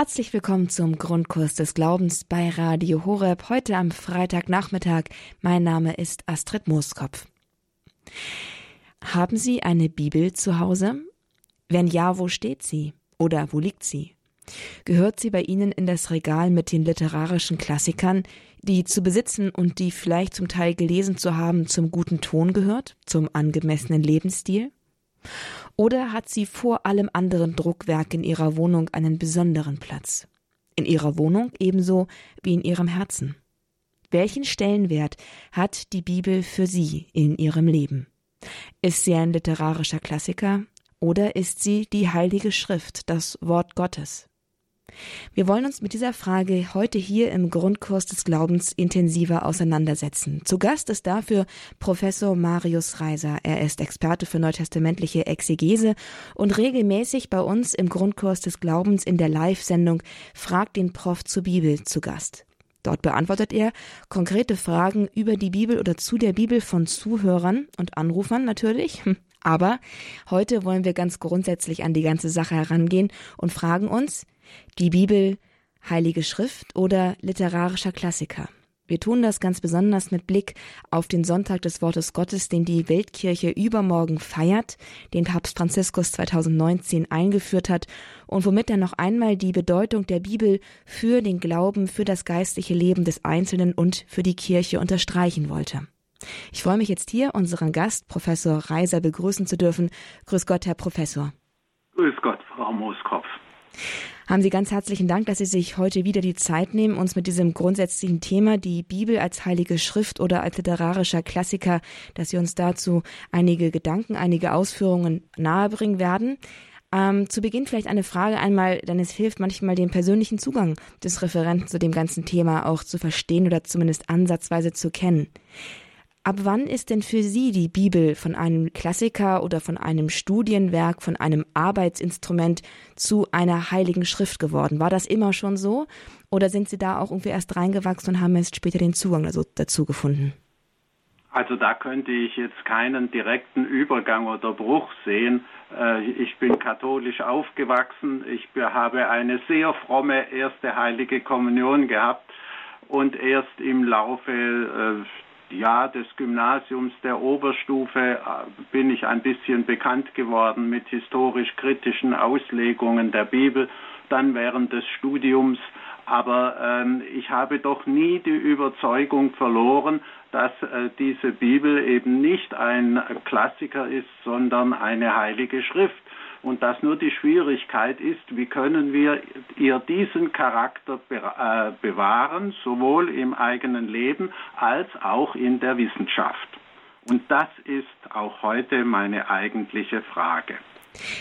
Herzlich willkommen zum Grundkurs des Glaubens bei Radio Horeb heute am Freitagnachmittag. Mein Name ist Astrid Mooskopf. Haben Sie eine Bibel zu Hause? Wenn ja, wo steht sie? Oder wo liegt sie? Gehört sie bei Ihnen in das Regal mit den literarischen Klassikern, die zu besitzen und die vielleicht zum Teil gelesen zu haben zum guten Ton gehört, zum angemessenen Lebensstil? Oder hat sie vor allem anderen Druckwerk in ihrer Wohnung einen besonderen Platz? In ihrer Wohnung ebenso wie in ihrem Herzen. Welchen Stellenwert hat die Bibel für Sie in Ihrem Leben? Ist sie ein literarischer Klassiker oder ist sie die Heilige Schrift, das Wort Gottes? Wir wollen uns mit dieser Frage heute hier im Grundkurs des Glaubens intensiver auseinandersetzen. Zu Gast ist dafür Professor Marius Reiser. Er ist Experte für neutestamentliche Exegese und regelmäßig bei uns im Grundkurs des Glaubens in der Live-Sendung Fragt den Prof zur Bibel zu Gast. Dort beantwortet er konkrete Fragen über die Bibel oder zu der Bibel von Zuhörern und Anrufern natürlich. Aber heute wollen wir ganz grundsätzlich an die ganze Sache herangehen und fragen uns, die Bibel, Heilige Schrift oder literarischer Klassiker. Wir tun das ganz besonders mit Blick auf den Sonntag des Wortes Gottes, den die Weltkirche übermorgen feiert, den Papst Franziskus 2019 eingeführt hat und womit er noch einmal die Bedeutung der Bibel für den Glauben, für das geistliche Leben des Einzelnen und für die Kirche unterstreichen wollte. Ich freue mich jetzt hier, unseren Gast, Professor Reiser, begrüßen zu dürfen. Grüß Gott, Herr Professor. Grüß Gott, Frau Mooskopf haben Sie ganz herzlichen Dank, dass Sie sich heute wieder die Zeit nehmen, uns mit diesem grundsätzlichen Thema, die Bibel als heilige Schrift oder als literarischer Klassiker, dass Sie uns dazu einige Gedanken, einige Ausführungen nahebringen werden. Ähm, zu Beginn vielleicht eine Frage einmal, denn es hilft manchmal den persönlichen Zugang des Referenten zu dem ganzen Thema auch zu verstehen oder zumindest ansatzweise zu kennen. Ab wann ist denn für Sie die Bibel von einem Klassiker oder von einem Studienwerk, von einem Arbeitsinstrument zu einer heiligen Schrift geworden? War das immer schon so? Oder sind Sie da auch irgendwie erst reingewachsen und haben erst später den Zugang dazu gefunden? Also da könnte ich jetzt keinen direkten Übergang oder Bruch sehen. Äh, ich bin katholisch aufgewachsen. Ich habe eine sehr fromme erste heilige Kommunion gehabt und erst im Laufe äh, ja, des Gymnasiums der Oberstufe äh, bin ich ein bisschen bekannt geworden mit historisch-kritischen Auslegungen der Bibel, dann während des Studiums. Aber ähm, ich habe doch nie die Überzeugung verloren, dass äh, diese Bibel eben nicht ein Klassiker ist, sondern eine heilige Schrift und dass nur die Schwierigkeit ist, wie können wir ihr diesen Charakter äh, bewahren, sowohl im eigenen Leben als auch in der Wissenschaft. Und das ist auch heute meine eigentliche Frage.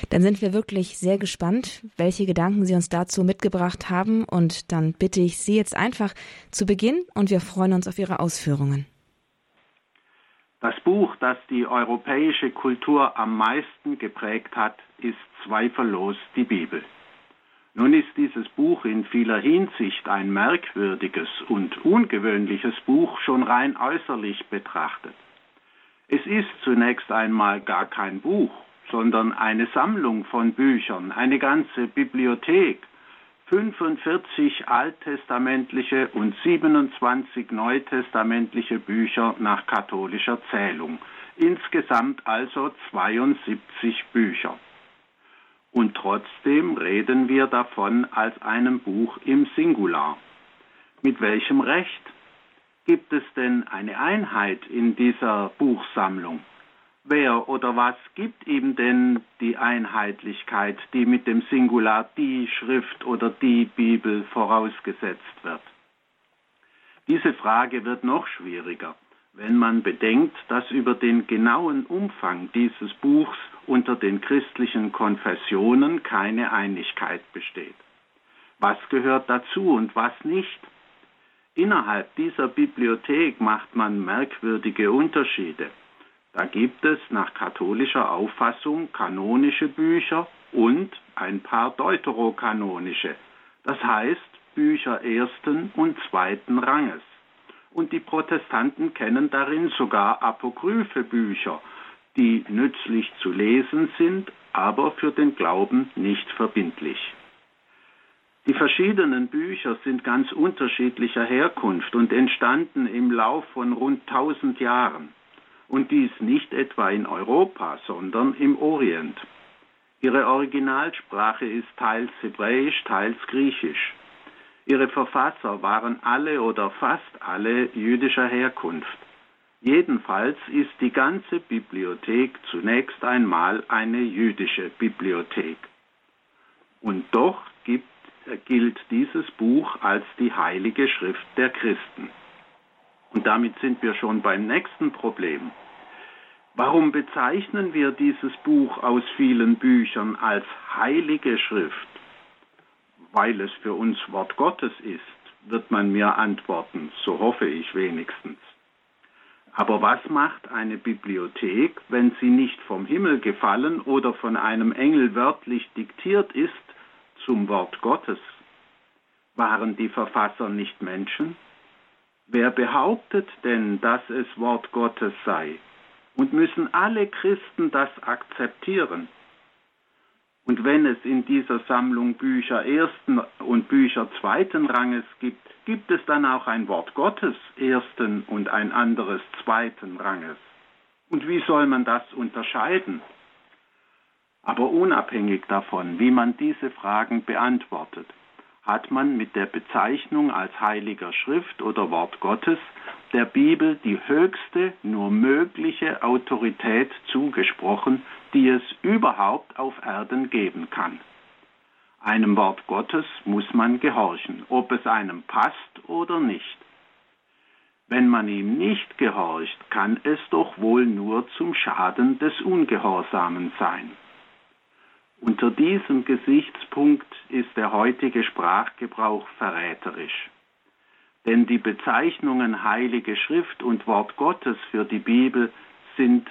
Dann sind wir wirklich sehr gespannt, welche Gedanken Sie uns dazu mitgebracht haben. Und dann bitte ich Sie jetzt einfach zu Beginn und wir freuen uns auf Ihre Ausführungen. Das Buch, das die europäische Kultur am meisten geprägt hat, ist zweifellos die Bibel. Nun ist dieses Buch in vieler Hinsicht ein merkwürdiges und ungewöhnliches Buch schon rein äußerlich betrachtet. Es ist zunächst einmal gar kein Buch, sondern eine Sammlung von Büchern, eine ganze Bibliothek, 45 alttestamentliche und 27 neutestamentliche Bücher nach katholischer Zählung. Insgesamt also 72 Bücher. Und trotzdem reden wir davon als einem Buch im Singular. Mit welchem Recht? Gibt es denn eine Einheit in dieser Buchsammlung? wer oder was gibt ihm denn die Einheitlichkeit, die mit dem Singular die Schrift oder die Bibel vorausgesetzt wird? Diese Frage wird noch schwieriger, wenn man bedenkt, dass über den genauen Umfang dieses Buchs unter den christlichen Konfessionen keine Einigkeit besteht. Was gehört dazu und was nicht? Innerhalb dieser Bibliothek macht man merkwürdige Unterschiede. Da gibt es nach katholischer Auffassung kanonische Bücher und ein paar deuterokanonische, das heißt Bücher ersten und zweiten Ranges. Und die Protestanten kennen darin sogar apokryphe Bücher, die nützlich zu lesen sind, aber für den Glauben nicht verbindlich. Die verschiedenen Bücher sind ganz unterschiedlicher Herkunft und entstanden im Lauf von rund 1000 Jahren. Und dies nicht etwa in Europa, sondern im Orient. Ihre Originalsprache ist teils Hebräisch, teils Griechisch. Ihre Verfasser waren alle oder fast alle jüdischer Herkunft. Jedenfalls ist die ganze Bibliothek zunächst einmal eine jüdische Bibliothek. Und doch gibt, gilt dieses Buch als die heilige Schrift der Christen. Und damit sind wir schon beim nächsten Problem. Warum bezeichnen wir dieses Buch aus vielen Büchern als heilige Schrift? Weil es für uns Wort Gottes ist, wird man mir antworten, so hoffe ich wenigstens. Aber was macht eine Bibliothek, wenn sie nicht vom Himmel gefallen oder von einem Engel wörtlich diktiert ist zum Wort Gottes? Waren die Verfasser nicht Menschen? Wer behauptet denn, dass es Wort Gottes sei? und müssen alle Christen das akzeptieren. Und wenn es in dieser Sammlung Bücher ersten und Bücher zweiten Ranges gibt, gibt es dann auch ein Wort Gottes ersten und ein anderes zweiten Ranges. Und wie soll man das unterscheiden? Aber unabhängig davon, wie man diese Fragen beantwortet, hat man mit der Bezeichnung als heiliger Schrift oder Wort Gottes der Bibel die höchste nur mögliche Autorität zugesprochen, die es überhaupt auf Erden geben kann. Einem Wort Gottes muss man gehorchen, ob es einem passt oder nicht. Wenn man ihm nicht gehorcht, kann es doch wohl nur zum Schaden des Ungehorsamen sein. Unter diesem Gesichtspunkt ist der heutige Sprachgebrauch verräterisch. Denn die Bezeichnungen Heilige Schrift und Wort Gottes für die Bibel sind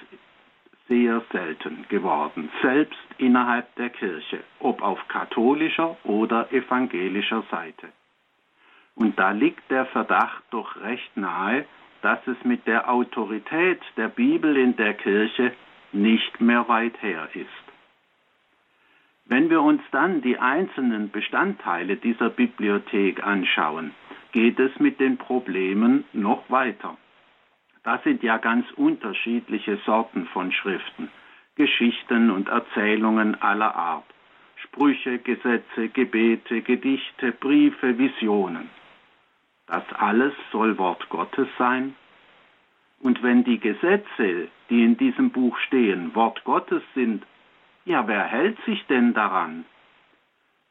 sehr selten geworden, selbst innerhalb der Kirche, ob auf katholischer oder evangelischer Seite. Und da liegt der Verdacht doch recht nahe, dass es mit der Autorität der Bibel in der Kirche nicht mehr weit her ist. Wenn wir uns dann die einzelnen Bestandteile dieser Bibliothek anschauen, geht es mit den Problemen noch weiter. Das sind ja ganz unterschiedliche Sorten von Schriften, Geschichten und Erzählungen aller Art, Sprüche, Gesetze, Gebete, Gedichte, Briefe, Visionen. Das alles soll Wort Gottes sein. Und wenn die Gesetze, die in diesem Buch stehen, Wort Gottes sind, ja, wer hält sich denn daran?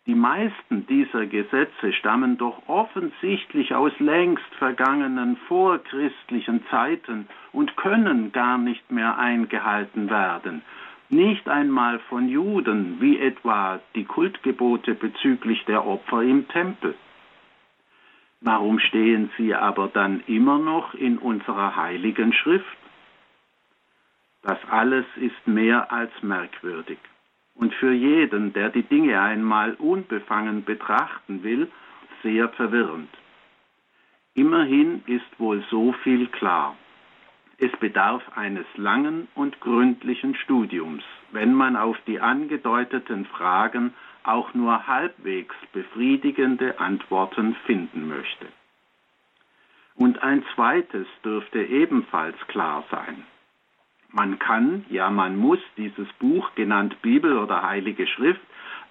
Die meisten dieser Gesetze stammen doch offensichtlich aus längst vergangenen vorchristlichen Zeiten und können gar nicht mehr eingehalten werden, nicht einmal von Juden, wie etwa die Kultgebote bezüglich der Opfer im Tempel. Warum stehen sie aber dann immer noch in unserer heiligen Schrift? Das alles ist mehr als merkwürdig und für jeden, der die Dinge einmal unbefangen betrachten will, sehr verwirrend. Immerhin ist wohl so viel klar. Es bedarf eines langen und gründlichen Studiums, wenn man auf die angedeuteten Fragen auch nur halbwegs befriedigende Antworten finden möchte. Und ein zweites dürfte ebenfalls klar sein. Man kann, ja man muss dieses Buch, genannt Bibel oder Heilige Schrift,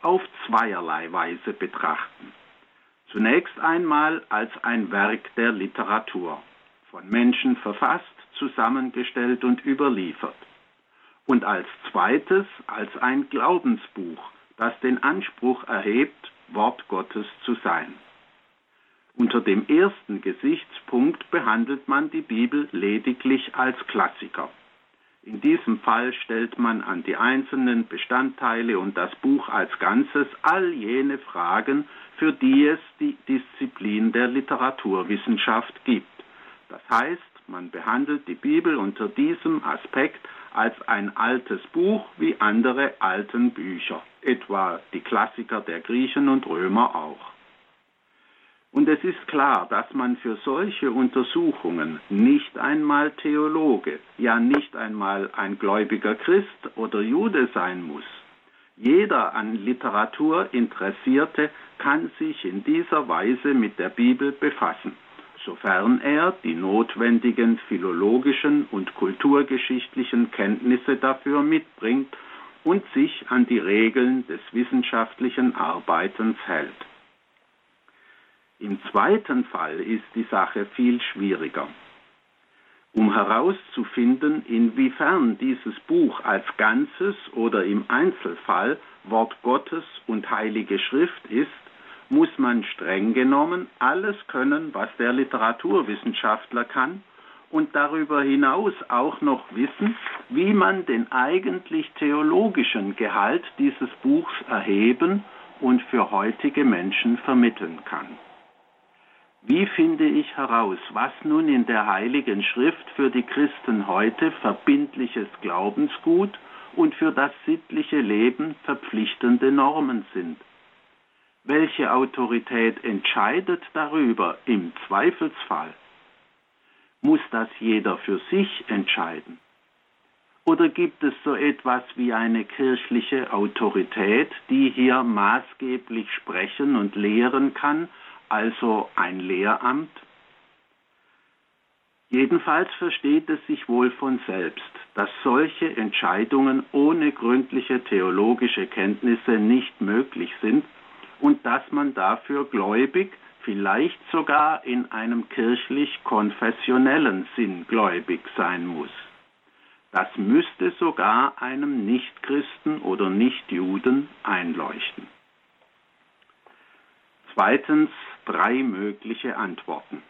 auf zweierlei Weise betrachten. Zunächst einmal als ein Werk der Literatur, von Menschen verfasst, zusammengestellt und überliefert. Und als zweites als ein Glaubensbuch, das den Anspruch erhebt, Wort Gottes zu sein. Unter dem ersten Gesichtspunkt behandelt man die Bibel lediglich als Klassiker. In diesem Fall stellt man an die einzelnen Bestandteile und das Buch als Ganzes all jene Fragen, für die es die Disziplin der Literaturwissenschaft gibt. Das heißt, man behandelt die Bibel unter diesem Aspekt als ein altes Buch wie andere alten Bücher, etwa die Klassiker der Griechen und Römer auch. Und es ist klar, dass man für solche Untersuchungen nicht einmal Theologe, ja nicht einmal ein gläubiger Christ oder Jude sein muss. Jeder an Literatur Interessierte kann sich in dieser Weise mit der Bibel befassen, sofern er die notwendigen philologischen und kulturgeschichtlichen Kenntnisse dafür mitbringt und sich an die Regeln des wissenschaftlichen Arbeitens hält. Im zweiten Fall ist die Sache viel schwieriger. Um herauszufinden, inwiefern dieses Buch als Ganzes oder im Einzelfall Wort Gottes und Heilige Schrift ist, muss man streng genommen alles können, was der Literaturwissenschaftler kann und darüber hinaus auch noch wissen, wie man den eigentlich theologischen Gehalt dieses Buchs erheben und für heutige Menschen vermitteln kann. Wie finde ich heraus, was nun in der Heiligen Schrift für die Christen heute verbindliches Glaubensgut und für das sittliche Leben verpflichtende Normen sind? Welche Autorität entscheidet darüber im Zweifelsfall? Muss das jeder für sich entscheiden? Oder gibt es so etwas wie eine kirchliche Autorität, die hier maßgeblich sprechen und lehren kann, also ein Lehramt? Jedenfalls versteht es sich wohl von selbst, dass solche Entscheidungen ohne gründliche theologische Kenntnisse nicht möglich sind und dass man dafür gläubig, vielleicht sogar in einem kirchlich-konfessionellen Sinn gläubig sein muss. Das müsste sogar einem Nichtchristen oder Nichtjuden einleuchten. Zweitens drei mögliche Antworten.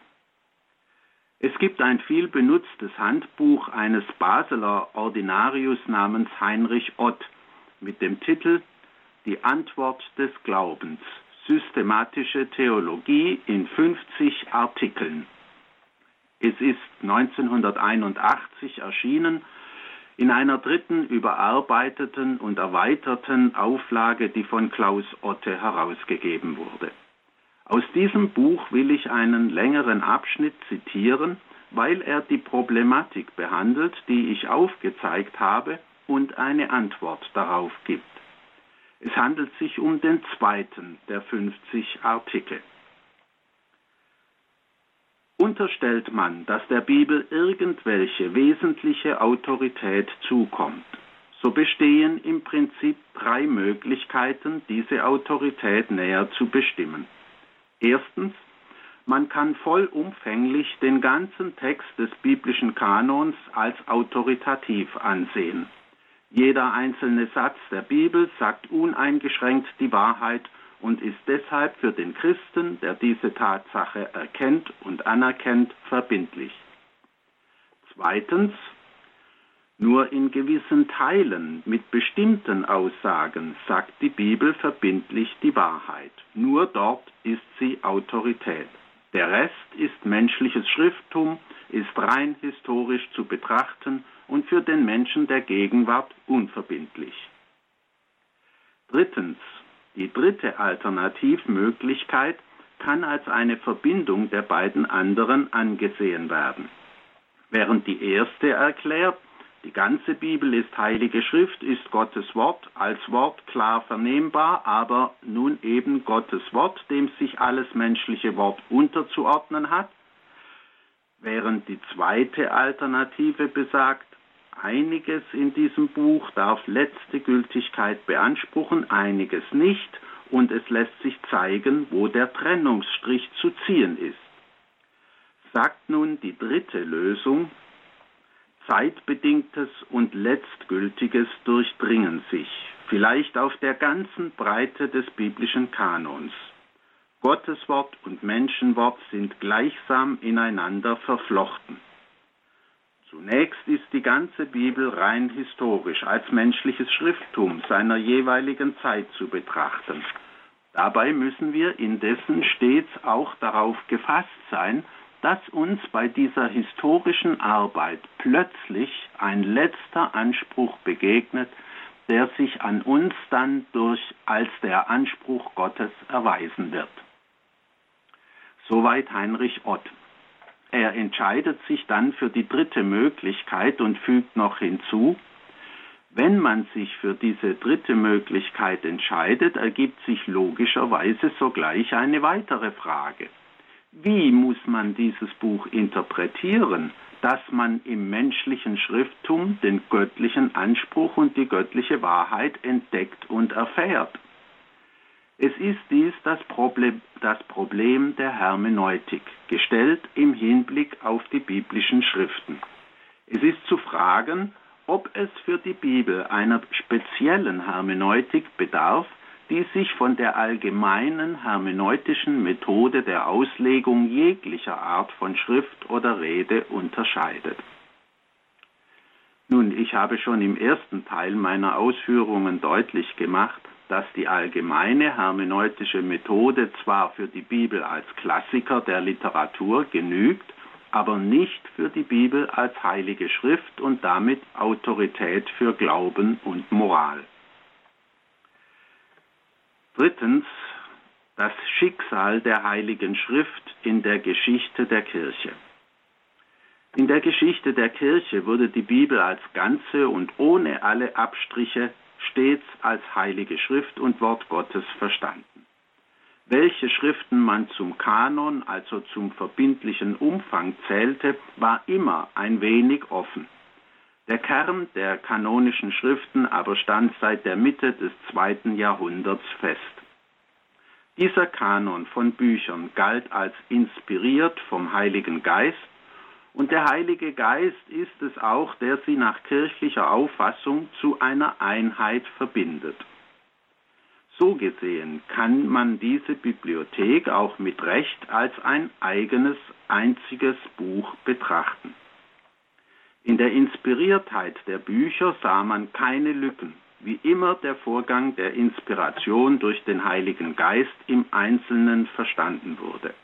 Es gibt ein viel benutztes Handbuch eines Basler Ordinarius namens Heinrich Ott mit dem Titel Die Antwort des Glaubens, systematische Theologie in 50 Artikeln. Es ist 1981 erschienen in einer dritten überarbeiteten und erweiterten Auflage, die von Klaus Otte herausgegeben wurde. Aus diesem Buch will ich einen längeren Abschnitt zitieren, weil er die Problematik behandelt, die ich aufgezeigt habe, und eine Antwort darauf gibt. Es handelt sich um den zweiten der 50 Artikel. Unterstellt man, dass der Bibel irgendwelche wesentliche Autorität zukommt, so bestehen im Prinzip drei Möglichkeiten, diese Autorität näher zu bestimmen. Erstens, man kann vollumfänglich den ganzen Text des biblischen Kanons als autoritativ ansehen. Jeder einzelne Satz der Bibel sagt uneingeschränkt die Wahrheit und ist deshalb für den Christen, der diese Tatsache erkennt und anerkennt, verbindlich. Zweitens, nur in gewissen Teilen mit bestimmten Aussagen sagt die Bibel verbindlich die Wahrheit. Nur dort ist sie Autorität. Der Rest ist menschliches Schrifttum, ist rein historisch zu betrachten und für den Menschen der Gegenwart unverbindlich. Drittens. Die dritte Alternativmöglichkeit kann als eine Verbindung der beiden anderen angesehen werden. Während die erste erklärt, die ganze Bibel ist heilige Schrift, ist Gottes Wort, als Wort klar vernehmbar, aber nun eben Gottes Wort, dem sich alles menschliche Wort unterzuordnen hat, während die zweite Alternative besagt, einiges in diesem Buch darf letzte Gültigkeit beanspruchen, einiges nicht, und es lässt sich zeigen, wo der Trennungsstrich zu ziehen ist. Sagt nun die dritte Lösung, Zeitbedingtes und Letztgültiges durchdringen sich, vielleicht auf der ganzen Breite des biblischen Kanons. Gotteswort und Menschenwort sind gleichsam ineinander verflochten. Zunächst ist die ganze Bibel rein historisch als menschliches Schrifttum seiner jeweiligen Zeit zu betrachten. Dabei müssen wir indessen stets auch darauf gefasst sein, dass uns bei dieser historischen Arbeit plötzlich ein letzter Anspruch begegnet, der sich an uns dann durch als der Anspruch Gottes erweisen wird. Soweit Heinrich Ott. Er entscheidet sich dann für die dritte Möglichkeit und fügt noch hinzu, Wenn man sich für diese dritte Möglichkeit entscheidet, ergibt sich logischerweise sogleich eine weitere Frage. Wie muss man dieses Buch interpretieren, dass man im menschlichen Schrifttum den göttlichen Anspruch und die göttliche Wahrheit entdeckt und erfährt? Es ist dies das Problem, das Problem der Hermeneutik, gestellt im Hinblick auf die biblischen Schriften. Es ist zu fragen, ob es für die Bibel einer speziellen Hermeneutik bedarf, die sich von der allgemeinen hermeneutischen Methode der Auslegung jeglicher Art von Schrift oder Rede unterscheidet. Nun, ich habe schon im ersten Teil meiner Ausführungen deutlich gemacht, dass die allgemeine hermeneutische Methode zwar für die Bibel als Klassiker der Literatur genügt, aber nicht für die Bibel als heilige Schrift und damit Autorität für Glauben und Moral. Drittens das Schicksal der heiligen Schrift in der Geschichte der Kirche. In der Geschichte der Kirche wurde die Bibel als Ganze und ohne alle Abstriche stets als heilige Schrift und Wort Gottes verstanden. Welche Schriften man zum Kanon, also zum verbindlichen Umfang zählte, war immer ein wenig offen. Der Kern der kanonischen Schriften aber stand seit der Mitte des zweiten Jahrhunderts fest. Dieser Kanon von Büchern galt als inspiriert vom Heiligen Geist und der Heilige Geist ist es auch, der sie nach kirchlicher Auffassung zu einer Einheit verbindet. So gesehen kann man diese Bibliothek auch mit Recht als ein eigenes, einziges Buch betrachten. In der Inspiriertheit der Bücher sah man keine Lücken, wie immer der Vorgang der Inspiration durch den Heiligen Geist im Einzelnen verstanden wurde.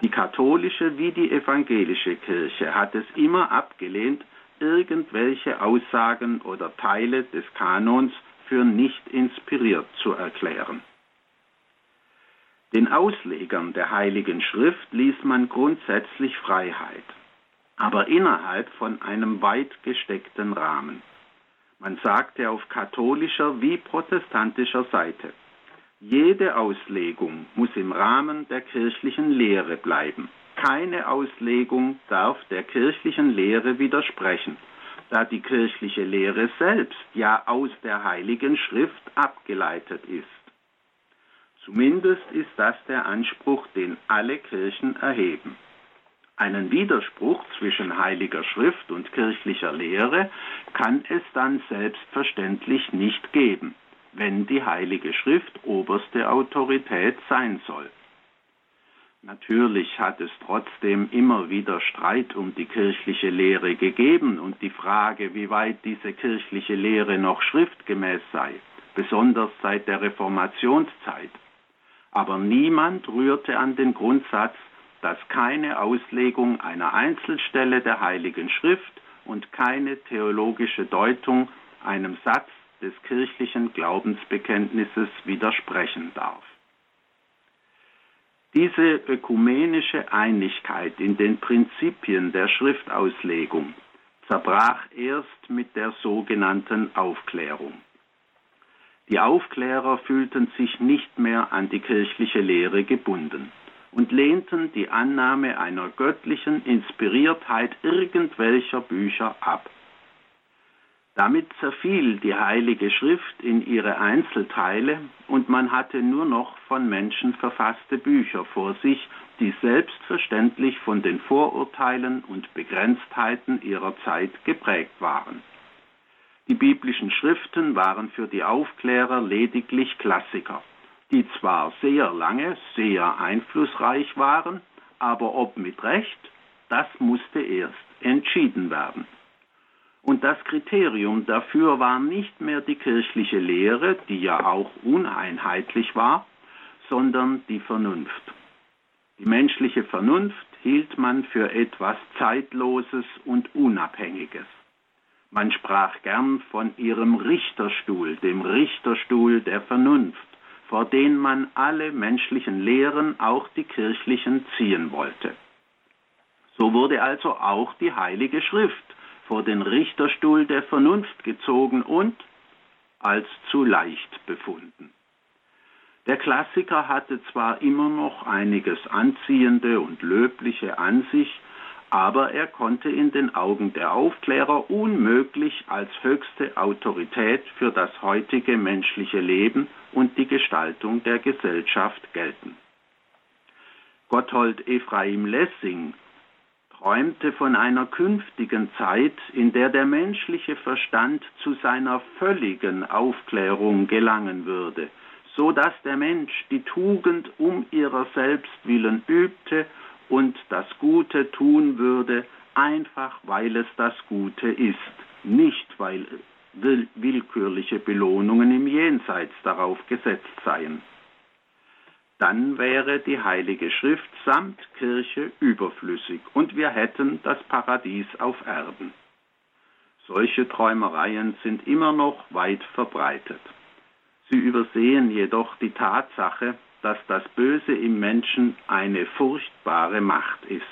Die katholische wie die evangelische Kirche hat es immer abgelehnt, irgendwelche Aussagen oder Teile des Kanons für nicht inspiriert zu erklären. Den Auslegern der Heiligen Schrift ließ man grundsätzlich Freiheit, aber innerhalb von einem weit gesteckten Rahmen. Man sagte auf katholischer wie protestantischer Seite, jede Auslegung muss im Rahmen der kirchlichen Lehre bleiben. Keine Auslegung darf der kirchlichen Lehre widersprechen da die kirchliche Lehre selbst ja aus der Heiligen Schrift abgeleitet ist. Zumindest ist das der Anspruch, den alle Kirchen erheben. Einen Widerspruch zwischen heiliger Schrift und kirchlicher Lehre kann es dann selbstverständlich nicht geben, wenn die heilige Schrift oberste Autorität sein soll. Natürlich hat es trotzdem immer wieder Streit um die kirchliche Lehre gegeben und die Frage, wie weit diese kirchliche Lehre noch schriftgemäß sei, besonders seit der Reformationszeit. Aber niemand rührte an den Grundsatz, dass keine Auslegung einer Einzelstelle der Heiligen Schrift und keine theologische Deutung einem Satz des kirchlichen Glaubensbekenntnisses widersprechen darf. Diese ökumenische Einigkeit in den Prinzipien der Schriftauslegung zerbrach erst mit der sogenannten Aufklärung. Die Aufklärer fühlten sich nicht mehr an die kirchliche Lehre gebunden und lehnten die Annahme einer göttlichen Inspiriertheit irgendwelcher Bücher ab. Damit zerfiel die Heilige Schrift in ihre Einzelteile und man hatte nur noch von Menschen verfasste Bücher vor sich, die selbstverständlich von den Vorurteilen und Begrenztheiten ihrer Zeit geprägt waren. Die biblischen Schriften waren für die Aufklärer lediglich Klassiker, die zwar sehr lange, sehr einflussreich waren, aber ob mit Recht, das musste erst entschieden werden. Und das Kriterium dafür war nicht mehr die kirchliche Lehre, die ja auch uneinheitlich war, sondern die Vernunft. Die menschliche Vernunft hielt man für etwas Zeitloses und Unabhängiges. Man sprach gern von ihrem Richterstuhl, dem Richterstuhl der Vernunft, vor den man alle menschlichen Lehren, auch die kirchlichen, ziehen wollte. So wurde also auch die Heilige Schrift vor den Richterstuhl der Vernunft gezogen und als zu leicht befunden. Der Klassiker hatte zwar immer noch einiges Anziehende und Löbliche an sich, aber er konnte in den Augen der Aufklärer unmöglich als höchste Autorität für das heutige menschliche Leben und die Gestaltung der Gesellschaft gelten. Gotthold Ephraim Lessing träumte von einer künftigen Zeit, in der der menschliche Verstand zu seiner völligen Aufklärung gelangen würde, so dass der Mensch die Tugend um ihrer selbst willen übte und das Gute tun würde, einfach weil es das Gute ist, nicht weil willkürliche Belohnungen im Jenseits darauf gesetzt seien. Dann wäre die Heilige Schrift samt Kirche überflüssig und wir hätten das Paradies auf Erden. Solche Träumereien sind immer noch weit verbreitet. Sie übersehen jedoch die Tatsache, dass das Böse im Menschen eine furchtbare Macht ist.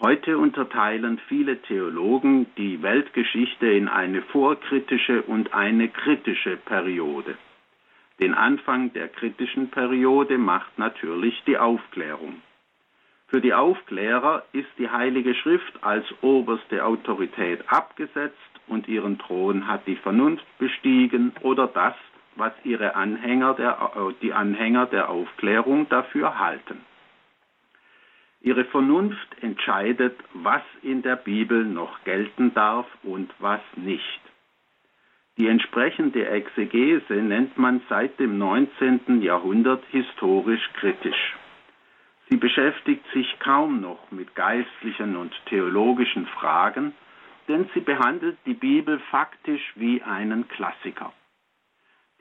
Heute unterteilen viele Theologen die Weltgeschichte in eine vorkritische und eine kritische Periode. Den Anfang der kritischen Periode macht natürlich die Aufklärung. Für die Aufklärer ist die Heilige Schrift als oberste Autorität abgesetzt und ihren Thron hat die Vernunft bestiegen oder das, was ihre Anhänger der, die Anhänger der Aufklärung dafür halten. Ihre Vernunft entscheidet, was in der Bibel noch gelten darf und was nicht. Die entsprechende Exegese nennt man seit dem 19. Jahrhundert historisch kritisch. Sie beschäftigt sich kaum noch mit geistlichen und theologischen Fragen, denn sie behandelt die Bibel faktisch wie einen Klassiker.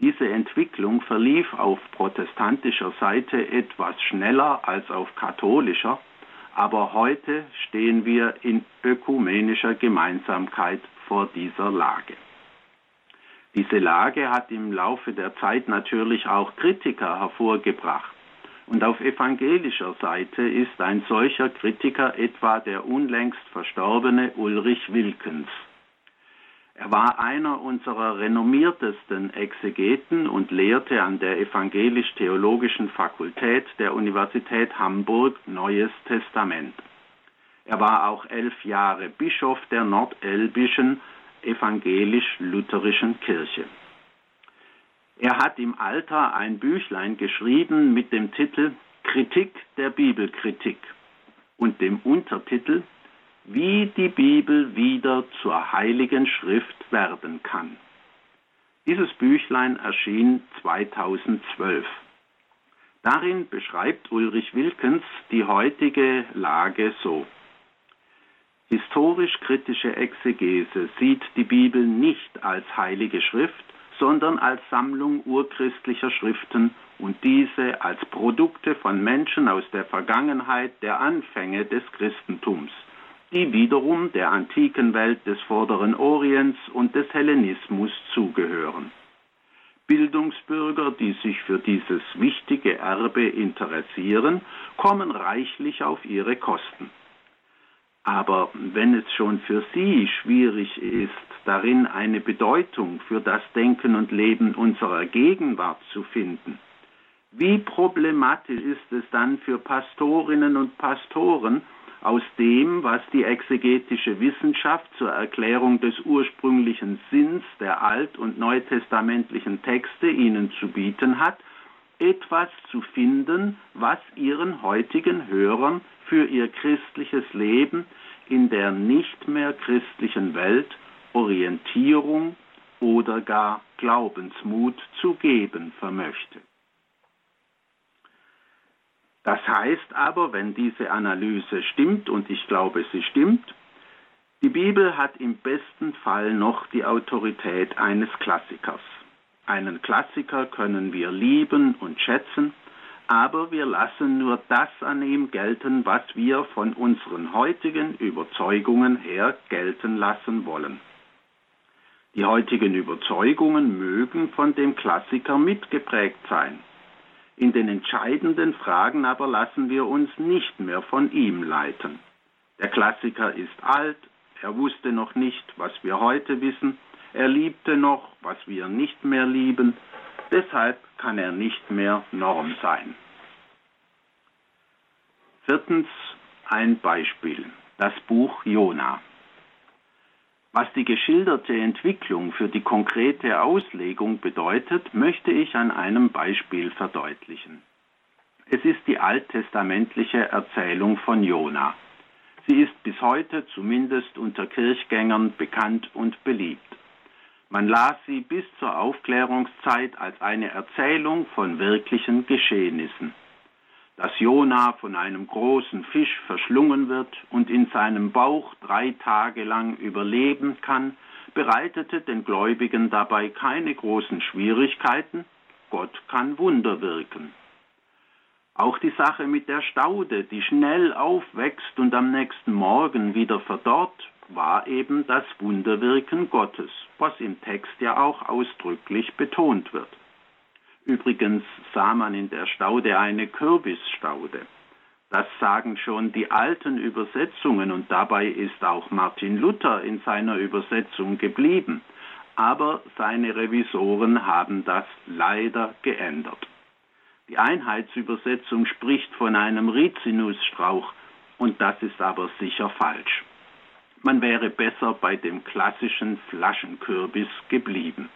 Diese Entwicklung verlief auf protestantischer Seite etwas schneller als auf katholischer, aber heute stehen wir in ökumenischer Gemeinsamkeit vor dieser Lage. Diese Lage hat im Laufe der Zeit natürlich auch Kritiker hervorgebracht. Und auf evangelischer Seite ist ein solcher Kritiker etwa der unlängst verstorbene Ulrich Wilkens. Er war einer unserer renommiertesten Exegeten und lehrte an der Evangelisch-Theologischen Fakultät der Universität Hamburg Neues Testament. Er war auch elf Jahre Bischof der nordelbischen evangelisch-lutherischen Kirche. Er hat im Alter ein Büchlein geschrieben mit dem Titel Kritik der Bibelkritik und dem Untertitel wie die Bibel wieder zur heiligen Schrift werden kann. Dieses Büchlein erschien 2012. Darin beschreibt Ulrich Wilkens die heutige Lage so. Historisch-kritische Exegese sieht die Bibel nicht als heilige Schrift, sondern als Sammlung urchristlicher Schriften und diese als Produkte von Menschen aus der Vergangenheit der Anfänge des Christentums – die wiederum der antiken Welt des Vorderen Orients und des Hellenismus zugehören. Bildungsbürger, die sich für dieses wichtige Erbe interessieren, kommen reichlich auf ihre Kosten. Aber wenn es schon für sie schwierig ist, darin eine Bedeutung für das Denken und Leben unserer Gegenwart zu finden, wie problematisch ist es dann für Pastorinnen und Pastoren, aus dem, was die exegetische Wissenschaft zur Erklärung des ursprünglichen Sinns der alt- und neutestamentlichen Texte ihnen zu bieten hat, etwas zu finden, was ihren heutigen Hörern für ihr christliches Leben in der nicht mehr christlichen Welt Orientierung oder gar Glaubensmut zu geben vermöchte. Das heißt aber, wenn diese Analyse stimmt, und ich glaube, sie stimmt, die Bibel hat im besten Fall noch die Autorität eines Klassikers. Einen Klassiker können wir lieben und schätzen, aber wir lassen nur das an ihm gelten, was wir von unseren heutigen Überzeugungen her gelten lassen wollen. Die heutigen Überzeugungen mögen von dem Klassiker mitgeprägt sein. In den entscheidenden Fragen aber lassen wir uns nicht mehr von ihm leiten. Der Klassiker ist alt, er wusste noch nicht, was wir heute wissen, er liebte noch, was wir nicht mehr lieben, deshalb kann er nicht mehr Norm sein. Viertens ein Beispiel, das Buch Jona. Was die geschilderte Entwicklung für die konkrete Auslegung bedeutet, möchte ich an einem Beispiel verdeutlichen. Es ist die alttestamentliche Erzählung von Jona. Sie ist bis heute zumindest unter Kirchgängern bekannt und beliebt. Man las sie bis zur Aufklärungszeit als eine Erzählung von wirklichen Geschehnissen dass Jona von einem großen Fisch verschlungen wird und in seinem Bauch drei Tage lang überleben kann, bereitete den Gläubigen dabei keine großen Schwierigkeiten. Gott kann Wunder wirken. Auch die Sache mit der Staude, die schnell aufwächst und am nächsten Morgen wieder verdorrt, war eben das Wunderwirken Gottes, was im Text ja auch ausdrücklich betont wird. Übrigens sah man in der Staude eine Kürbisstaude. Das sagen schon die alten Übersetzungen und dabei ist auch Martin Luther in seiner Übersetzung geblieben. Aber seine Revisoren haben das leider geändert. Die Einheitsübersetzung spricht von einem Rizinusstrauch und das ist aber sicher falsch. Man wäre besser bei dem klassischen Flaschenkürbis geblieben.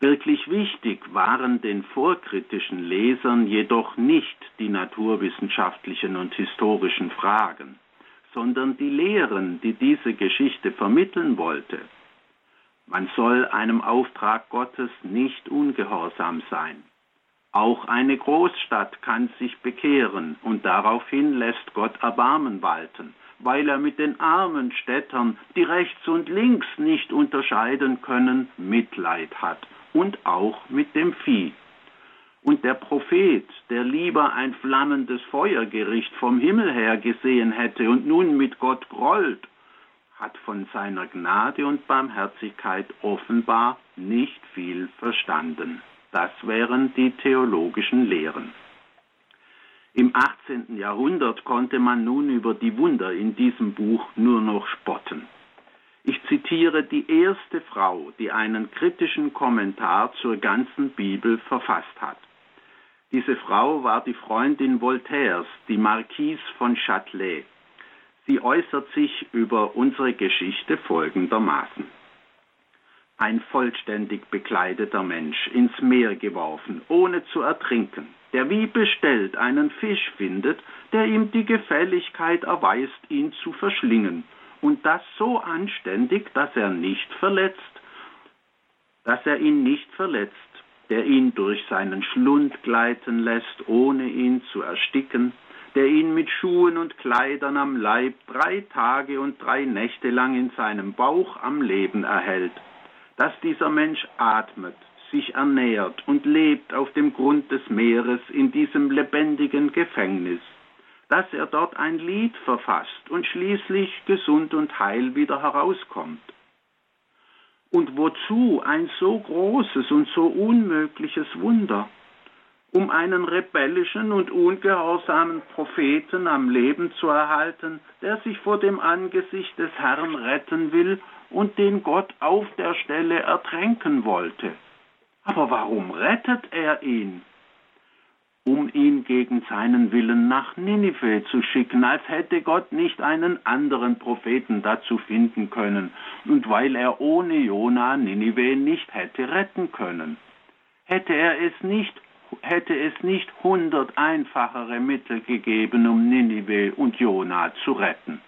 Wirklich wichtig waren den vorkritischen Lesern jedoch nicht die naturwissenschaftlichen und historischen Fragen, sondern die Lehren, die diese Geschichte vermitteln wollte. Man soll einem Auftrag Gottes nicht ungehorsam sein. Auch eine Großstadt kann sich bekehren und daraufhin lässt Gott Erbarmen walten, weil er mit den armen Städtern, die rechts und links nicht unterscheiden können, Mitleid hat und auch mit dem Vieh. Und der Prophet, der lieber ein flammendes Feuergericht vom Himmel her gesehen hätte und nun mit Gott grollt, hat von seiner Gnade und Barmherzigkeit offenbar nicht viel verstanden. Das wären die theologischen Lehren. Im 18. Jahrhundert konnte man nun über die Wunder in diesem Buch nur noch spotten. Ich zitiere die erste Frau, die einen kritischen Kommentar zur ganzen Bibel verfasst hat. Diese Frau war die Freundin Voltaires, die Marquise von Châtelet. Sie äußert sich über unsere Geschichte folgendermaßen. Ein vollständig bekleideter Mensch ins Meer geworfen, ohne zu ertrinken, der wie bestellt einen Fisch findet, der ihm die Gefälligkeit erweist, ihn zu verschlingen und das so anständig, dass er nicht verletzt, dass er ihn nicht verletzt, der ihn durch seinen Schlund gleiten lässt, ohne ihn zu ersticken, der ihn mit Schuhen und Kleidern am Leib drei Tage und drei Nächte lang in seinem Bauch am Leben erhält, dass dieser Mensch atmet, sich ernährt und lebt auf dem Grund des Meeres in diesem lebendigen Gefängnis, dass er dort ein Lied verfasst und schließlich gesund und heil wieder herauskommt. Und wozu ein so großes und so unmögliches Wunder? Um einen rebellischen und ungehorsamen Propheten am Leben zu erhalten, der sich vor dem Angesicht des Herrn retten will und den Gott auf der Stelle ertränken wollte. Aber warum rettet er ihn? Um ihn gegen seinen Willen nach Ninive zu schicken, als hätte Gott nicht einen anderen Propheten dazu finden können und weil er ohne Jona Ninive nicht hätte retten können. Hätte er es nicht, hätte es nicht hundert einfachere Mittel gegeben, um Ninive und Jona zu retten.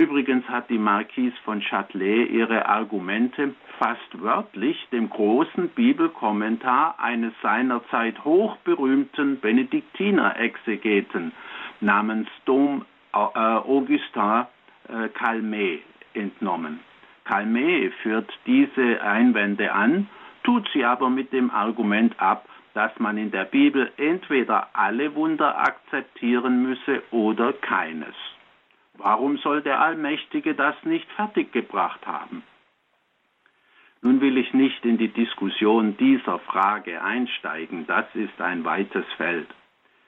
Übrigens hat die Marquise von Châtelet ihre Argumente fast wörtlich dem großen Bibelkommentar eines seinerzeit hochberühmten Benediktiner-Exegeten namens Dom äh, Augustin äh, Calmet entnommen. Calmet führt diese Einwände an, tut sie aber mit dem Argument ab, dass man in der Bibel entweder alle Wunder akzeptieren müsse oder keines. Warum soll der Allmächtige das nicht fertiggebracht haben? Nun will ich nicht in die Diskussion dieser Frage einsteigen, das ist ein weites Feld.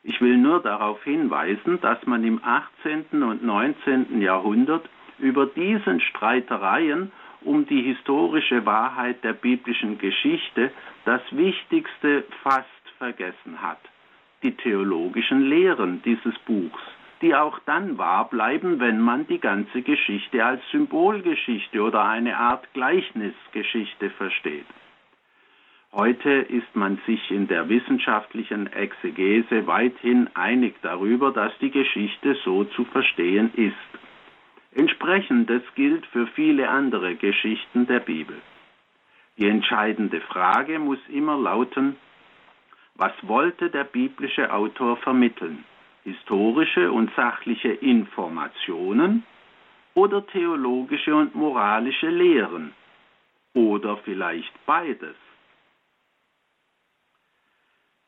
Ich will nur darauf hinweisen, dass man im 18. und 19. Jahrhundert über diesen Streitereien um die historische Wahrheit der biblischen Geschichte das Wichtigste fast vergessen hat, die theologischen Lehren dieses Buchs, die auch dann wahr bleiben, wenn man die ganze Geschichte als Symbolgeschichte oder eine Art Gleichnisgeschichte versteht. Heute ist man sich in der wissenschaftlichen Exegese weithin einig darüber, dass die Geschichte so zu verstehen ist. Entsprechendes gilt für viele andere Geschichten der Bibel. Die entscheidende Frage muss immer lauten, was wollte der biblische Autor vermitteln? Historische und sachliche Informationen oder theologische und moralische Lehren? Oder vielleicht beides?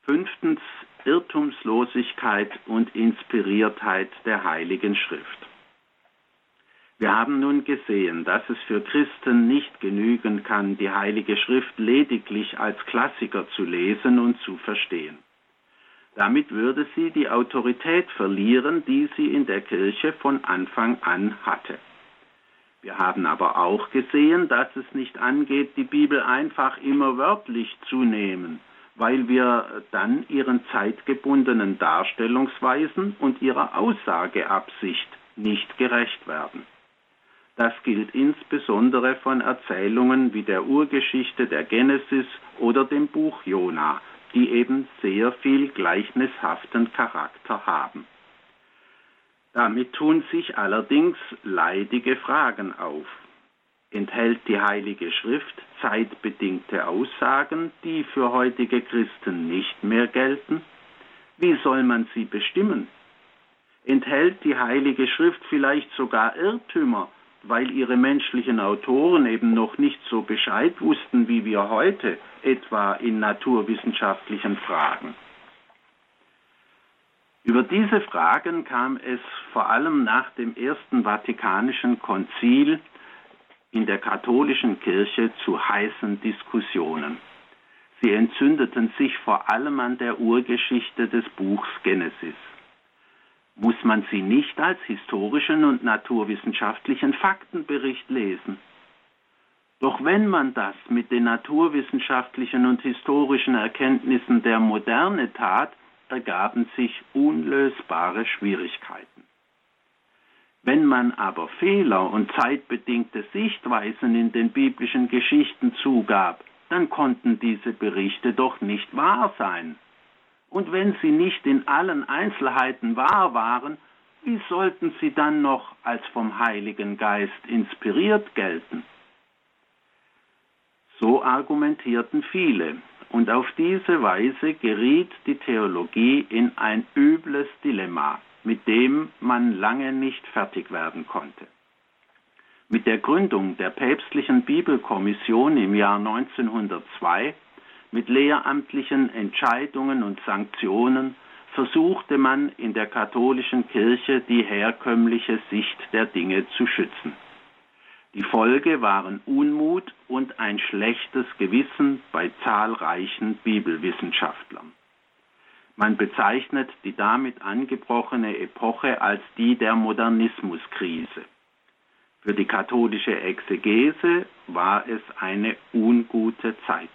Fünftens Irrtumslosigkeit und Inspiriertheit der Heiligen Schrift. Wir haben nun gesehen, dass es für Christen nicht genügen kann, die Heilige Schrift lediglich als Klassiker zu lesen und zu verstehen. Damit würde sie die Autorität verlieren, die sie in der Kirche von Anfang an hatte. Wir haben aber auch gesehen, dass es nicht angeht, die Bibel einfach immer wörtlich zu nehmen, weil wir dann ihren zeitgebundenen Darstellungsweisen und ihrer Aussageabsicht nicht gerecht werden. Das gilt insbesondere von Erzählungen wie der Urgeschichte der Genesis oder dem Buch Jona, die eben sehr viel gleichnishaften Charakter haben. Damit tun sich allerdings leidige Fragen auf. Enthält die Heilige Schrift zeitbedingte Aussagen, die für heutige Christen nicht mehr gelten? Wie soll man sie bestimmen? Enthält die Heilige Schrift vielleicht sogar Irrtümer, weil ihre menschlichen Autoren eben noch nicht so Bescheid wussten wie wir heute, etwa in naturwissenschaftlichen Fragen? Über diese Fragen kam es vor allem nach dem Ersten Vatikanischen Konzil in der katholischen Kirche zu heißen Diskussionen. Sie entzündeten sich vor allem an der Urgeschichte des Buchs Genesis. Muss man sie nicht als historischen und naturwissenschaftlichen Faktenbericht lesen? Doch wenn man das mit den naturwissenschaftlichen und historischen Erkenntnissen der Moderne tat, ergaben sich unlösbare Schwierigkeiten. Wenn man aber Fehler und zeitbedingte Sichtweisen in den biblischen Geschichten zugab, dann konnten diese Berichte doch nicht wahr sein. Und wenn sie nicht in allen Einzelheiten wahr waren, wie sollten sie dann noch als vom Heiligen Geist inspiriert gelten? So argumentierten viele, und auf diese Weise geriet die Theologie in ein übles Dilemma mit dem man lange nicht fertig werden konnte. Mit der Gründung der päpstlichen Bibelkommission im Jahr 1902, mit lehramtlichen Entscheidungen und Sanktionen, versuchte man in der katholischen Kirche die herkömmliche Sicht der Dinge zu schützen. Die Folge waren Unmut und ein schlechtes Gewissen bei zahlreichen Bibelwissenschaftlern. Man bezeichnet die damit angebrochene Epoche als die der Modernismuskrise. Für die katholische Exegese war es eine ungute Zeit.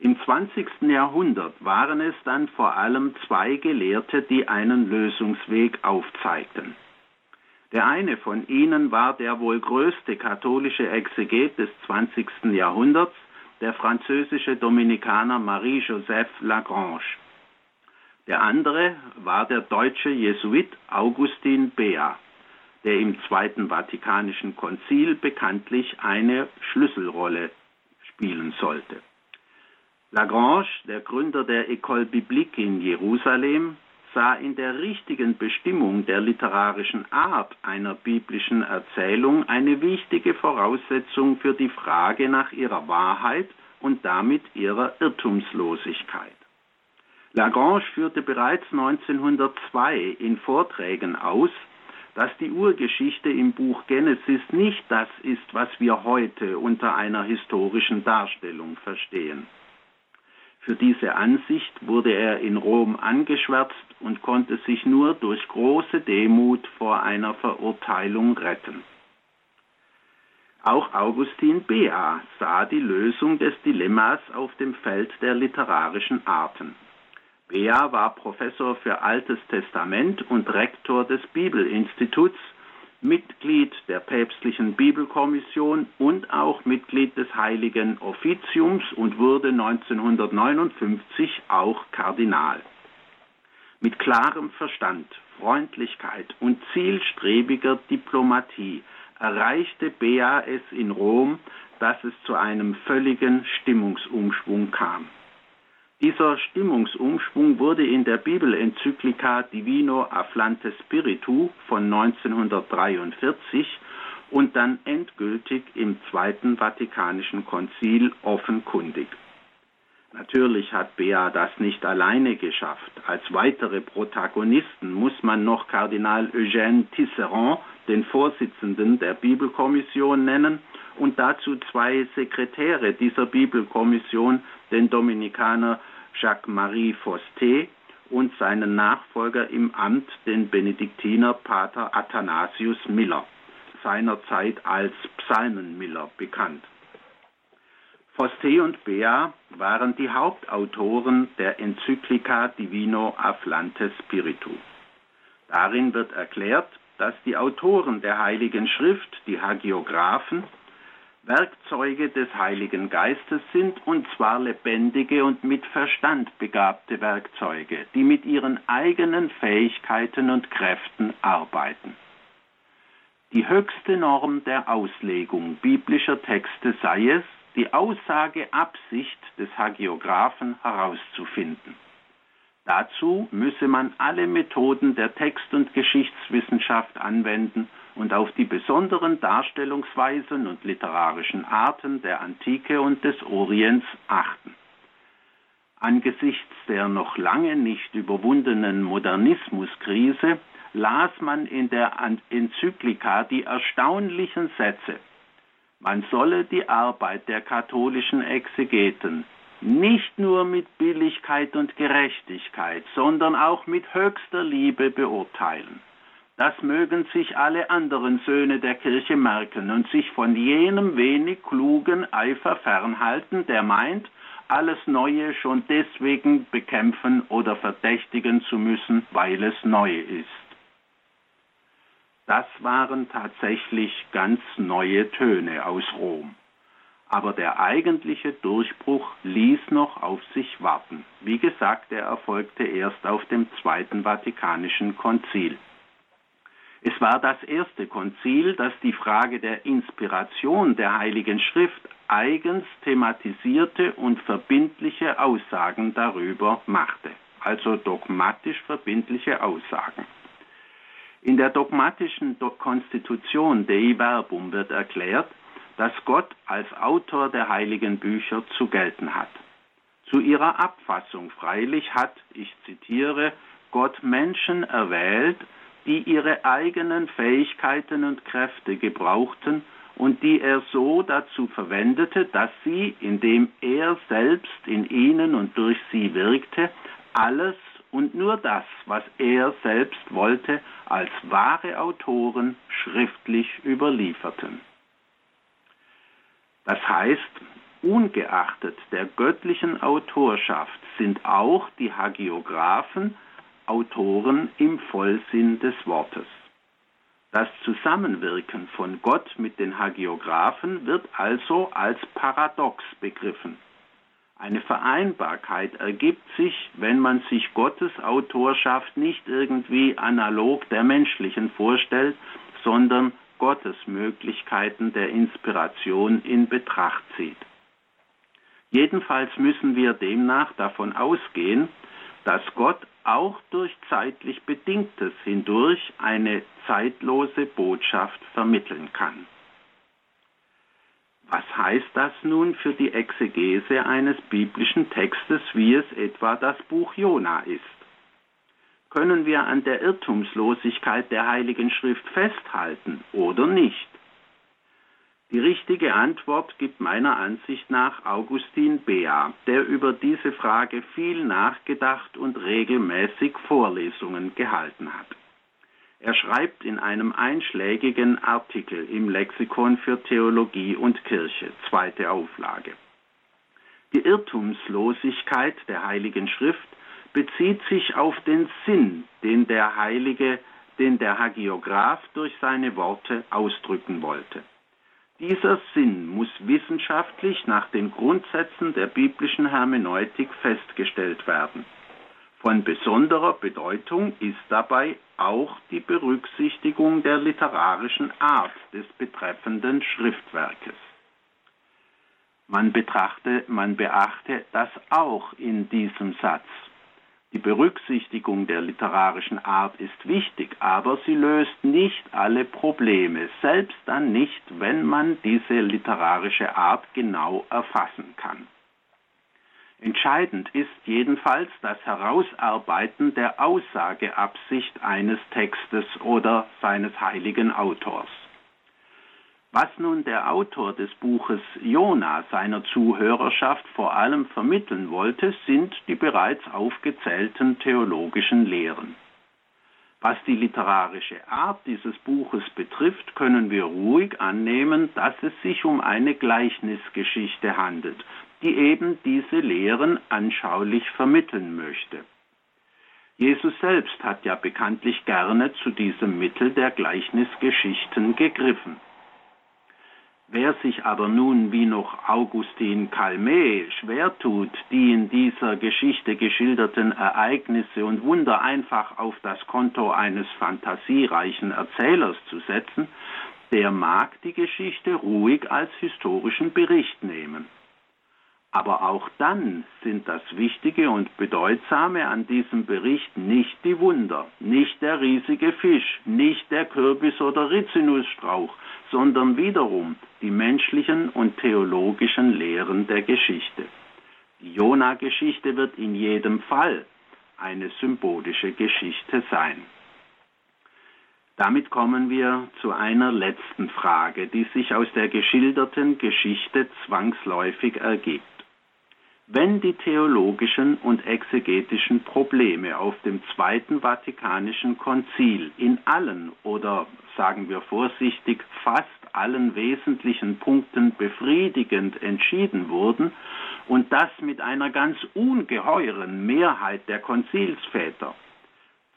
Im 20. Jahrhundert waren es dann vor allem zwei Gelehrte, die einen Lösungsweg aufzeigten. Der eine von ihnen war der wohl größte katholische Exeget des 20. Jahrhunderts, der französische Dominikaner Marie-Joseph Lagrange. Der andere war der deutsche Jesuit Augustin Bea, der im Zweiten Vatikanischen Konzil bekanntlich eine Schlüsselrolle spielen sollte. Lagrange, der Gründer der École Biblique in Jerusalem, sah in der richtigen Bestimmung der literarischen Art einer biblischen Erzählung eine wichtige Voraussetzung für die Frage nach ihrer Wahrheit und damit ihrer Irrtumslosigkeit. Lagrange führte bereits 1902 in Vorträgen aus, dass die Urgeschichte im Buch Genesis nicht das ist, was wir heute unter einer historischen Darstellung verstehen. Für diese Ansicht wurde er in Rom angeschwärzt und konnte sich nur durch große Demut vor einer Verurteilung retten. Auch Augustin Bea sah die Lösung des Dilemmas auf dem Feld der literarischen Arten. Bea war Professor für Altes Testament und Rektor des Bibelinstituts, Mitglied der päpstlichen Bibelkommission und auch Mitglied des Heiligen Offiziums und wurde 1959 auch Kardinal. Mit klarem Verstand, Freundlichkeit und zielstrebiger Diplomatie erreichte Bea es in Rom, dass es zu einem völligen Stimmungsumschwung kam. Dieser Stimmungsumschwung wurde in der Bibelenzyklika Divino Afflante Spiritu von 1943 und dann endgültig im Zweiten Vatikanischen Konzil offenkundig. Natürlich hat Bea das nicht alleine geschafft. Als weitere Protagonisten muss man noch Kardinal Eugène Tisserand, den Vorsitzenden der Bibelkommission, nennen und dazu zwei Sekretäre dieser Bibelkommission, den Dominikaner Jacques-Marie Faustet und seinen Nachfolger im Amt, den Benediktiner Pater Athanasius Miller, seinerzeit als Psalmenmiller bekannt. Faustet und Bea waren die Hauptautoren der Enzyklika Divino Afflante Spiritu. Darin wird erklärt, dass die Autoren der Heiligen Schrift, die Hagiographen, Werkzeuge des Heiligen Geistes sind, und zwar lebendige und mit Verstand begabte Werkzeuge, die mit ihren eigenen Fähigkeiten und Kräften arbeiten. Die höchste Norm der Auslegung biblischer Texte sei es, die Aussageabsicht des Hagiographen herauszufinden. Dazu müsse man alle Methoden der Text- und Geschichtswissenschaft anwenden und auf die besonderen Darstellungsweisen und literarischen Arten der Antike und des Orients achten. Angesichts der noch lange nicht überwundenen Modernismuskrise las man in der Enzyklika die erstaunlichen Sätze. Man solle die Arbeit der katholischen Exegeten nicht nur mit Billigkeit und Gerechtigkeit, sondern auch mit höchster Liebe beurteilen. Das mögen sich alle anderen Söhne der Kirche merken und sich von jenem wenig klugen Eifer fernhalten, der meint, alles Neue schon deswegen bekämpfen oder verdächtigen zu müssen, weil es neu ist. Das waren tatsächlich ganz neue Töne aus Rom. Aber der eigentliche Durchbruch ließ noch auf sich warten. Wie gesagt, er erfolgte erst auf dem Zweiten Vatikanischen Konzil. Es war das erste Konzil, das die Frage der Inspiration der Heiligen Schrift eigens thematisierte und verbindliche Aussagen darüber machte, also dogmatisch verbindliche Aussagen. In der dogmatischen Konstitution Dei Verbum wird erklärt, dass Gott als Autor der heiligen Bücher zu gelten hat. Zu ihrer Abfassung freilich hat, ich zitiere, Gott Menschen erwählt, die ihre eigenen Fähigkeiten und Kräfte gebrauchten und die er so dazu verwendete, dass sie, indem er selbst in ihnen und durch sie wirkte, alles und nur das, was er selbst wollte, als wahre Autoren schriftlich überlieferten. Das heißt, ungeachtet der göttlichen Autorschaft sind auch die Hagiographen Autoren im Vollsinn des Wortes. Das Zusammenwirken von Gott mit den Hagiographen wird also als paradox begriffen. Eine Vereinbarkeit ergibt sich, wenn man sich Gottes Autorschaft nicht irgendwie analog der menschlichen vorstellt, sondern Gottes Möglichkeiten der Inspiration in Betracht zieht. Jedenfalls müssen wir demnach davon ausgehen, dass Gott auch durch zeitlich Bedingtes hindurch eine zeitlose Botschaft vermitteln kann. Was heißt das nun für die Exegese eines biblischen Textes, wie es etwa das Buch Jona ist? Können wir an der Irrtumslosigkeit der Heiligen Schrift festhalten oder nicht? Die richtige Antwort gibt meiner Ansicht nach Augustin Bea, der über diese Frage viel nachgedacht und regelmäßig Vorlesungen gehalten hat. Er schreibt in einem einschlägigen Artikel im Lexikon für Theologie und Kirche, zweite Auflage. Die Irrtumslosigkeit der Heiligen Schrift bezieht sich auf den Sinn, den der Heilige, den der Hagiograph durch seine Worte ausdrücken wollte. Dieser Sinn muss wissenschaftlich nach den Grundsätzen der biblischen Hermeneutik festgestellt werden. Von besonderer Bedeutung ist dabei auch die Berücksichtigung der literarischen Art des betreffenden Schriftwerkes. Man betrachte, man beachte das auch in diesem Satz. Die Berücksichtigung der literarischen Art ist wichtig, aber sie löst nicht alle Probleme, selbst dann nicht, wenn man diese literarische Art genau erfassen kann. Entscheidend ist jedenfalls das Herausarbeiten der Aussageabsicht eines Textes oder seines heiligen Autors. Was nun der Autor des Buches Jona seiner Zuhörerschaft vor allem vermitteln wollte, sind die bereits aufgezählten theologischen Lehren. Was die literarische Art dieses Buches betrifft, können wir ruhig annehmen, dass es sich um eine Gleichnisgeschichte handelt, die eben diese Lehren anschaulich vermitteln möchte. Jesus selbst hat ja bekanntlich gerne zu diesem Mittel der Gleichnisgeschichten gegriffen. Wer sich aber nun wie noch Augustin Calmet schwer tut, die in dieser Geschichte geschilderten Ereignisse und Wunder einfach auf das Konto eines fantasiereichen Erzählers zu setzen, der mag die Geschichte ruhig als historischen Bericht nehmen. Aber auch dann sind das Wichtige und Bedeutsame an diesem Bericht nicht die Wunder, nicht der riesige Fisch, nicht der Kürbis oder Rizinusstrauch, sondern wiederum die menschlichen und theologischen Lehren der Geschichte. Die Jona-Geschichte wird in jedem Fall eine symbolische Geschichte sein. Damit kommen wir zu einer letzten Frage, die sich aus der geschilderten Geschichte zwangsläufig ergibt. Wenn die theologischen und exegetischen Probleme auf dem Zweiten Vatikanischen Konzil in allen oder sagen wir vorsichtig fast allen wesentlichen Punkten befriedigend entschieden wurden und das mit einer ganz ungeheuren Mehrheit der Konzilsväter,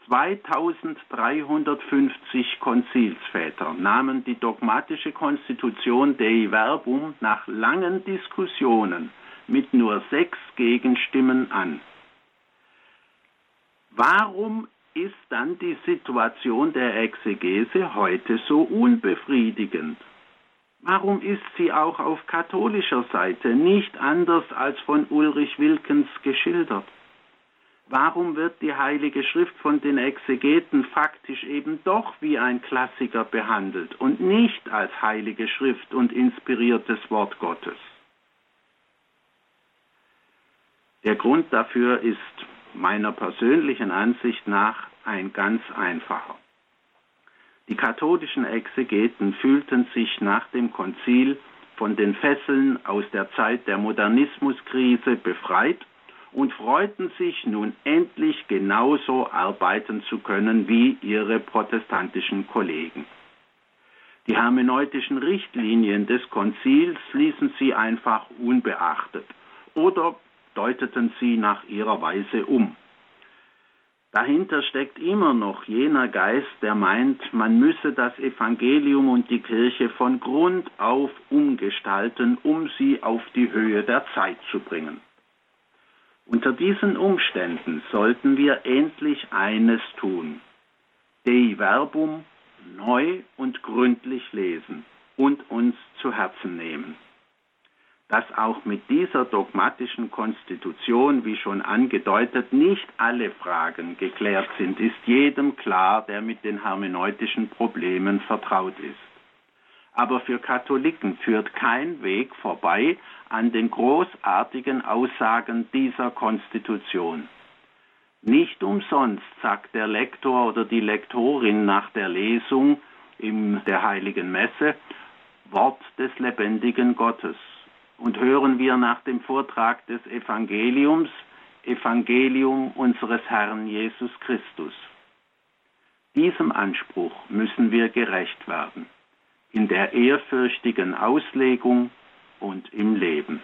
2350 Konzilsväter nahmen die dogmatische Konstitution Dei Verbum nach langen Diskussionen mit nur sechs Gegenstimmen an. Warum ist dann die Situation der Exegese heute so unbefriedigend? Warum ist sie auch auf katholischer Seite nicht anders als von Ulrich Wilkens geschildert? Warum wird die Heilige Schrift von den Exegeten faktisch eben doch wie ein Klassiker behandelt und nicht als Heilige Schrift und inspiriertes Wort Gottes? Der Grund dafür ist meiner persönlichen Ansicht nach ein ganz einfacher. Die katholischen Exegeten fühlten sich nach dem Konzil von den Fesseln aus der Zeit der Modernismuskrise befreit und freuten sich nun endlich genauso arbeiten zu können wie ihre protestantischen Kollegen. Die hermeneutischen Richtlinien des Konzils ließen sie einfach unbeachtet oder deuteten sie nach ihrer Weise um. Dahinter steckt immer noch jener Geist, der meint, man müsse das Evangelium und die Kirche von Grund auf umgestalten, um sie auf die Höhe der Zeit zu bringen. Unter diesen Umständen sollten wir endlich eines tun. Dei Verbum neu und gründlich lesen und uns zu Herzen nehmen dass auch mit dieser dogmatischen Konstitution, wie schon angedeutet, nicht alle Fragen geklärt sind, ist jedem klar, der mit den hermeneutischen Problemen vertraut ist. Aber für Katholiken führt kein Weg vorbei an den großartigen Aussagen dieser Konstitution. Nicht umsonst sagt der Lektor oder die Lektorin nach der Lesung in der heiligen Messe, Wort des lebendigen Gottes. Und hören wir nach dem Vortrag des Evangeliums, Evangelium unseres Herrn Jesus Christus. Diesem Anspruch müssen wir gerecht werden, in der ehrfürchtigen Auslegung und im Leben.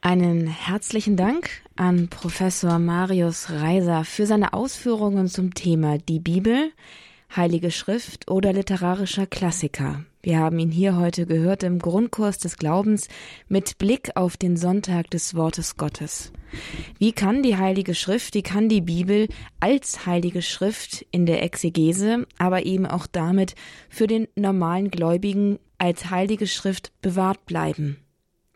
Einen herzlichen Dank an Professor Marius Reiser für seine Ausführungen zum Thema die Bibel, Heilige Schrift oder literarischer Klassiker. Wir haben ihn hier heute gehört im Grundkurs des Glaubens mit Blick auf den Sonntag des Wortes Gottes. Wie kann die Heilige Schrift, wie kann die Bibel als Heilige Schrift in der Exegese, aber eben auch damit für den normalen Gläubigen als Heilige Schrift bewahrt bleiben?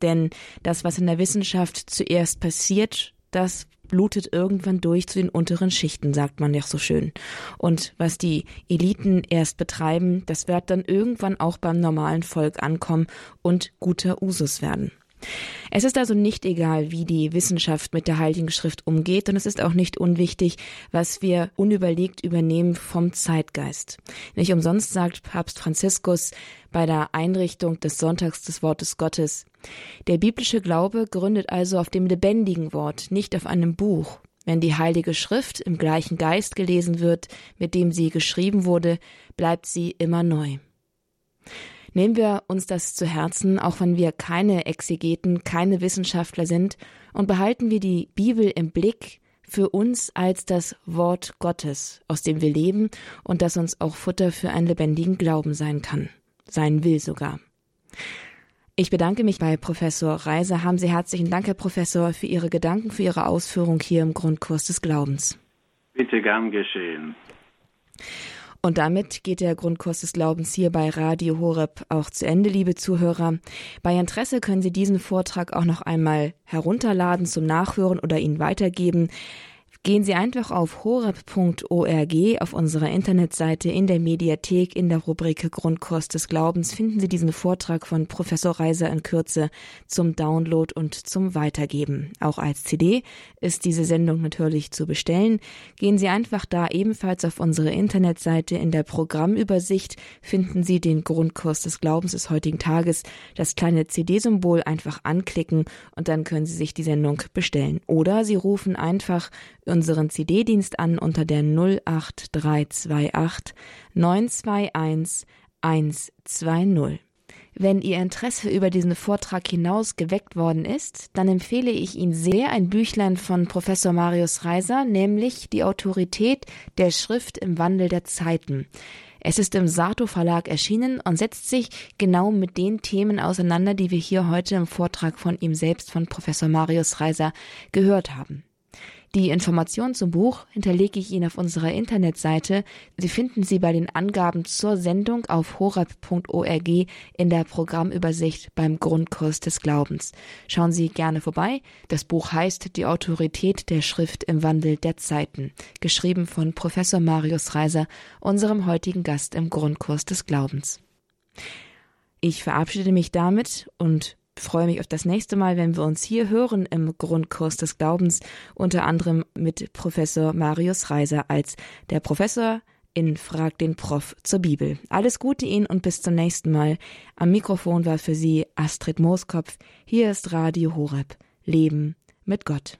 Denn das, was in der Wissenschaft zuerst passiert, das blutet irgendwann durch zu den unteren Schichten, sagt man ja so schön. Und was die Eliten erst betreiben, das wird dann irgendwann auch beim normalen Volk ankommen und guter Usus werden. Es ist also nicht egal, wie die Wissenschaft mit der Heiligen Schrift umgeht, und es ist auch nicht unwichtig, was wir unüberlegt übernehmen vom Zeitgeist. Nicht umsonst sagt Papst Franziskus bei der Einrichtung des Sonntags des Wortes Gottes, der biblische Glaube gründet also auf dem lebendigen Wort, nicht auf einem Buch. Wenn die Heilige Schrift im gleichen Geist gelesen wird, mit dem sie geschrieben wurde, bleibt sie immer neu. Nehmen wir uns das zu Herzen, auch wenn wir keine Exegeten, keine Wissenschaftler sind, und behalten wir die Bibel im Blick für uns als das Wort Gottes, aus dem wir leben und das uns auch Futter für einen lebendigen Glauben sein kann, sein will sogar. Ich bedanke mich bei Professor Reiser. Haben Sie herzlichen Dank, Herr Professor, für Ihre Gedanken, für Ihre Ausführung hier im Grundkurs des Glaubens. Bitte gern geschehen. Und damit geht der Grundkurs des Glaubens hier bei Radio Horeb auch zu Ende, liebe Zuhörer. Bei Interesse können Sie diesen Vortrag auch noch einmal herunterladen zum Nachhören oder ihn weitergeben. Gehen Sie einfach auf horeb.org auf unserer Internetseite in der Mediathek in der Rubrik Grundkurs des Glaubens finden Sie diesen Vortrag von Professor Reiser in Kürze zum Download und zum Weitergeben. Auch als CD ist diese Sendung natürlich zu bestellen. Gehen Sie einfach da ebenfalls auf unsere Internetseite in der Programmübersicht finden Sie den Grundkurs des Glaubens des heutigen Tages, das kleine CD-Symbol einfach anklicken und dann können Sie sich die Sendung bestellen. Oder Sie rufen einfach unseren CD-Dienst an unter der 08328 921 120. Wenn Ihr Interesse über diesen Vortrag hinaus geweckt worden ist, dann empfehle ich Ihnen sehr ein Büchlein von Professor Marius Reiser, nämlich Die Autorität der Schrift im Wandel der Zeiten. Es ist im Sato Verlag erschienen und setzt sich genau mit den Themen auseinander, die wir hier heute im Vortrag von ihm selbst, von Professor Marius Reiser, gehört haben. Die Informationen zum Buch hinterlege ich Ihnen auf unserer Internetseite. Sie finden sie bei den Angaben zur Sendung auf horab.org in der Programmübersicht beim Grundkurs des Glaubens. Schauen Sie gerne vorbei. Das Buch heißt Die Autorität der Schrift im Wandel der Zeiten, geschrieben von Professor Marius Reiser, unserem heutigen Gast im Grundkurs des Glaubens. Ich verabschiede mich damit und freue mich auf das nächste Mal, wenn wir uns hier hören im Grundkurs des Glaubens, unter anderem mit Professor Marius Reiser als der Professor in Frag den Prof zur Bibel. Alles Gute Ihnen und bis zum nächsten Mal. Am Mikrofon war für Sie Astrid Mooskopf. Hier ist Radio Horeb. Leben mit Gott.